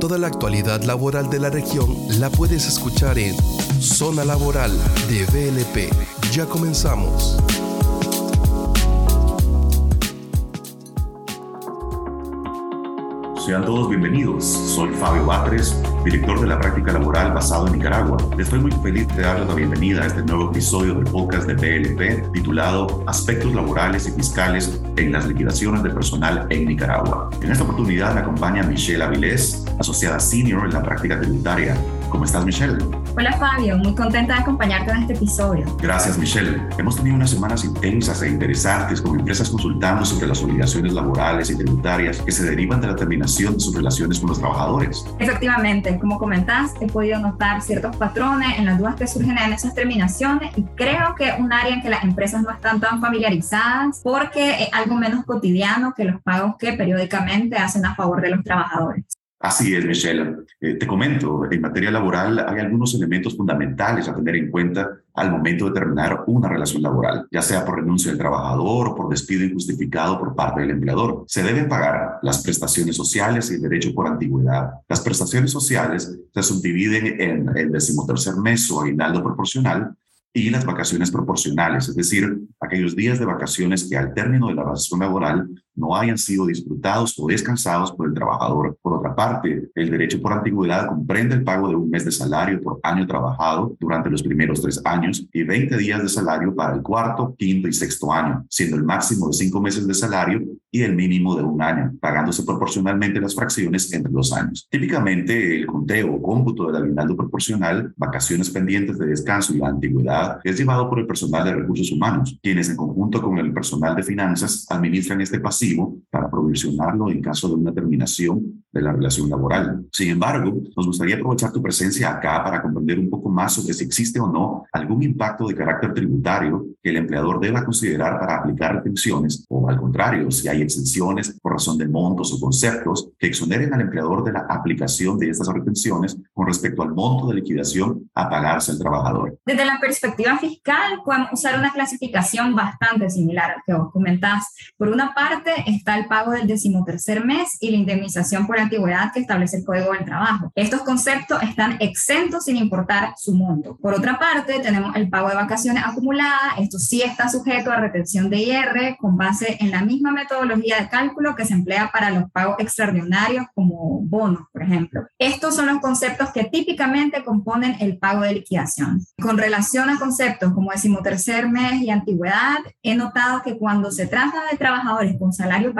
Toda la actualidad laboral de la región la puedes escuchar en Zona Laboral de VLP. Ya comenzamos. Sean todos bienvenidos. Soy Fabio Batres, director de la práctica laboral basado en Nicaragua. Estoy muy feliz de darles la bienvenida a este nuevo episodio del podcast de PLP titulado Aspectos laborales y fiscales en las liquidaciones de personal en Nicaragua. En esta oportunidad me acompaña Michelle Avilés, asociada senior en la práctica tributaria ¿Cómo estás, Michelle? Hola, Fabio. Muy contenta de acompañarte en este episodio. Gracias, Michelle. Hemos tenido unas semanas intensas e interesantes con empresas consultando sobre las obligaciones laborales y tributarias que se derivan de la terminación de sus relaciones con los trabajadores. Efectivamente, como comentas, he podido notar ciertos patrones en las dudas que surgen en esas terminaciones y creo que un área en que las empresas no están tan familiarizadas porque es algo menos cotidiano que los pagos que periódicamente hacen a favor de los trabajadores. Así es, Michelle. Eh, te comento, en materia laboral hay algunos elementos fundamentales a tener en cuenta al momento de terminar una relación laboral, ya sea por renuncia del trabajador o por despido injustificado por parte del empleador. Se deben pagar las prestaciones sociales y el derecho por antigüedad. Las prestaciones sociales se subdividen en el decimotercer mes o aguinaldo proporcional y las vacaciones proporcionales, es decir, aquellos días de vacaciones que al término de la relación laboral no hayan sido disfrutados o descansados por el trabajador. Por otra parte, el derecho por antigüedad comprende el pago de un mes de salario por año trabajado durante los primeros tres años y 20 días de salario para el cuarto, quinto y sexto año, siendo el máximo de cinco meses de salario y el mínimo de un año, pagándose proporcionalmente las fracciones entre los años. Típicamente, el conteo o cómputo del aguinaldo proporcional, vacaciones pendientes de descanso y la antigüedad es llevado por el personal de recursos humanos, quienes en conjunto con el personal de finanzas administran este pasivo para provisionarlo en caso de una terminación de la relación laboral. Sin embargo, nos gustaría aprovechar tu presencia acá para comprender un poco más sobre si existe o no algún impacto de carácter tributario que el empleador deba considerar para aplicar retenciones o al contrario, si hay exenciones por razón de montos o conceptos que exoneren al empleador de la aplicación de estas retenciones con respecto al monto de liquidación a pagarse al trabajador. Desde la perspectiva fiscal, podemos usar una clasificación bastante similar al que vos comentás. Por una parte, está el pago del decimotercer mes y la indemnización por antigüedad que establece el Código del Trabajo. Estos conceptos están exentos sin importar su monto. Por otra parte, tenemos el pago de vacaciones acumuladas. Esto sí está sujeto a retención de IR con base en la misma metodología de cálculo que se emplea para los pagos extraordinarios como bonos, por ejemplo. Estos son los conceptos que típicamente componen el pago de liquidación. Con relación a conceptos como decimotercer mes y antigüedad, he notado que cuando se trata de trabajadores con salarios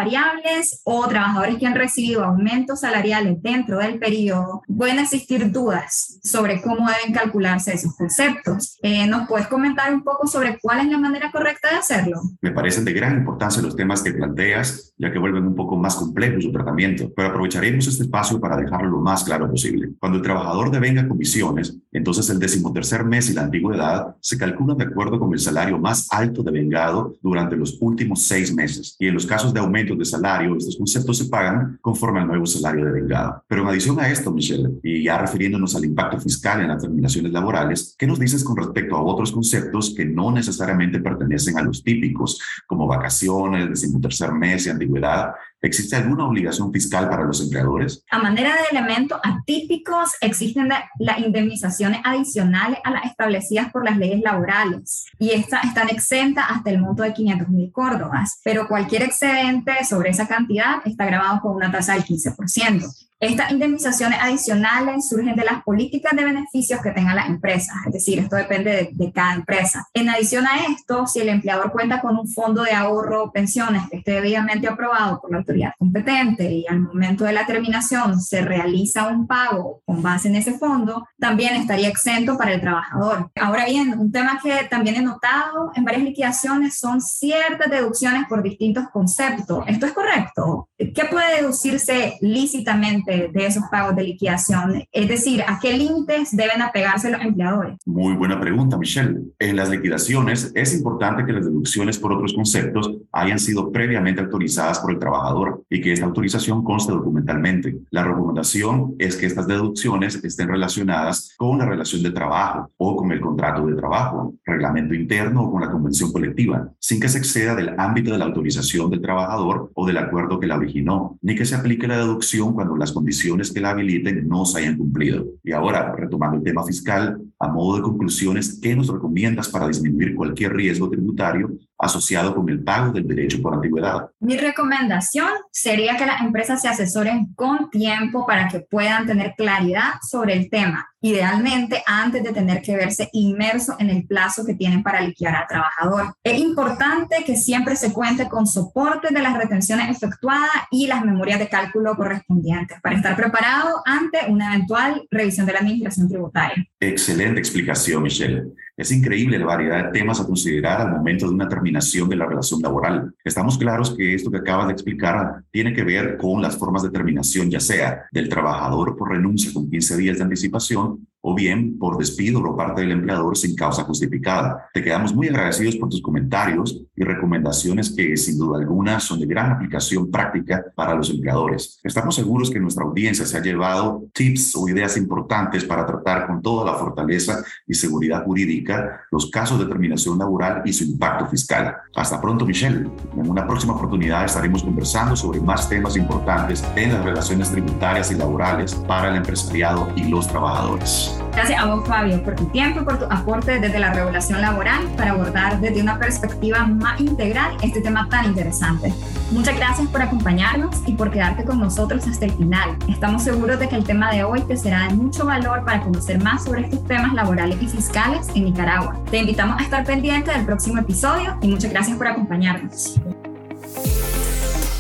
o trabajadores que han recibido aumentos salariales dentro del periodo, pueden existir dudas sobre cómo deben calcularse esos conceptos. Eh, ¿Nos puedes comentar un poco sobre cuál es la manera correcta de hacerlo? Me parecen de gran importancia los temas que planteas, ya que vuelven un poco más complejo su tratamiento, pero aprovecharemos este espacio para dejarlo lo más claro posible. Cuando el trabajador devenga comisiones, entonces el decimotercer mes y la antigüedad se calculan de acuerdo con el salario más alto devengado durante los últimos seis meses. Y en los casos de aumentos de salario, estos conceptos se pagan conforme al nuevo salario de vengado. Pero en adición a esto, Michelle, y ya refiriéndonos al impacto fiscal en las terminaciones laborales, ¿qué nos dices con respecto a otros conceptos que no necesariamente pertenecen a los típicos, como vacaciones, decimotercer mes y antigüedad, ¿Existe alguna obligación fiscal para los empleadores? A manera de elementos atípicos, existen las indemnizaciones adicionales a las establecidas por las leyes laborales y estas están exentas hasta el monto de 500 mil córdobas, pero cualquier excedente sobre esa cantidad está grabado con una tasa del 15%. Estas indemnizaciones adicionales surgen de las políticas de beneficios que tengan las empresas, es decir, esto depende de, cada empresa. En adición a esto, si el empleador cuenta con un fondo de ahorro o pensiones que esté debidamente aprobado por la autoridad competente y al momento de la terminación se realiza un pago con base en ese fondo, también estaría exento para el trabajador. Ahora bien, un tema que también he notado en varias liquidaciones son ciertas deducciones por distintos conceptos. ¿Esto es correcto? ¿Qué puede deducirse lícitamente? de esos pagos de liquidación? Es decir, ¿a qué límites deben apegarse los empleadores? Muy buena pregunta, Michelle. En las liquidaciones es importante que las deducciones por otros conceptos hayan sido previamente autorizadas por el trabajador y que esta autorización conste documentalmente. La recomendación es que estas deducciones estén relacionadas con la relación de trabajo o con el contrato de trabajo, reglamento interno o con la convención colectiva, sin que se exceda del ámbito de la autorización del trabajador o del acuerdo que la originó terminó, ni que se aplique la deducción cuando las condiciones que la habiliten no se hayan cumplido. Y ahora, retomando el tema fiscal, a modo de conclusiones, ¿qué nos recomiendas para disminuir cualquier riesgo tributario asociado con el pago del derecho por antigüedad? Mi recomendación sería que las empresas se asesoren con tiempo para que puedan tener claridad sobre el tema, idealmente antes de tener que verse inmerso en el plazo que tienen para liquidar al trabajador. Es importante que siempre se cuente con soporte de las retenciones efectuadas y las memorias de cálculo correspondientes para estar preparado ante una eventual revisión de la administración tributaria. Excelente explicación, Michelle. Es increíble la variedad de temas a considerar al momento de una terminación de la relación laboral. Estamos claros que esto que acabas de explicar tiene que ver con las formas de terminación, ya sea del trabajador por renuncia con 15 días de anticipación o bien por despido por parte del empleador sin causa justificada. Te quedamos muy agradecidos por tus comentarios y recomendaciones que sin duda alguna son de gran aplicación práctica para los empleadores. Estamos seguros que nuestra audiencia se ha llevado tips o ideas importantes para tratar con toda la fortaleza y seguridad jurídica los casos de terminación laboral y su impacto fiscal. Hasta pronto, Michelle. En una próxima oportunidad estaremos conversando sobre más temas importantes en las relaciones tributarias y laborales para el empresariado y los trabajadores. Gracias a vos, Fabio, por tu tiempo y por tu aporte desde la regulación laboral para abordar desde una perspectiva más integral este tema tan interesante. Muchas gracias por acompañarnos y por quedarte con nosotros hasta el final. Estamos seguros de que el tema de hoy te será de mucho valor para conocer más sobre estos temas laborales y fiscales en Nicaragua. Te invitamos a estar pendiente del próximo episodio y muchas gracias por acompañarnos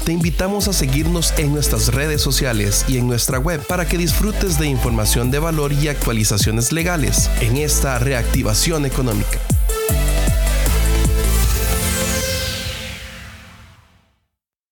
te invitamos a seguirnos en nuestras redes sociales y en nuestra web para que disfrutes de información de valor y actualizaciones legales en esta reactivación económica.